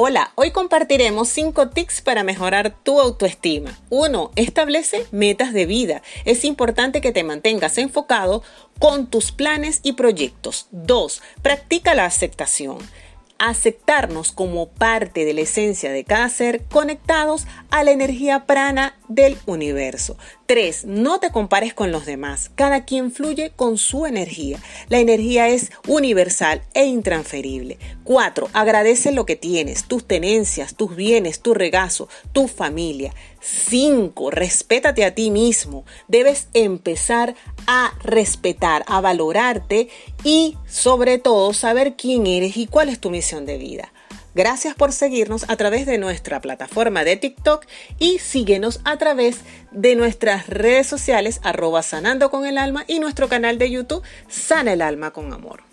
Hola, hoy compartiremos 5 tips para mejorar tu autoestima. 1. Establece metas de vida. Es importante que te mantengas enfocado con tus planes y proyectos. 2. Practica la aceptación aceptarnos como parte de la esencia de cada ser conectados a la energía prana del universo. 3. No te compares con los demás. Cada quien fluye con su energía. La energía es universal e intransferible. 4. Agradece lo que tienes, tus tenencias, tus bienes, tu regazo, tu familia. 5. Respétate a ti mismo. Debes empezar a respetar, a valorarte y sobre todo saber quién eres y cuál es tu misión de vida. Gracias por seguirnos a través de nuestra plataforma de TikTok y síguenos a través de nuestras redes sociales arroba sanando con el alma y nuestro canal de YouTube Sana el alma con amor.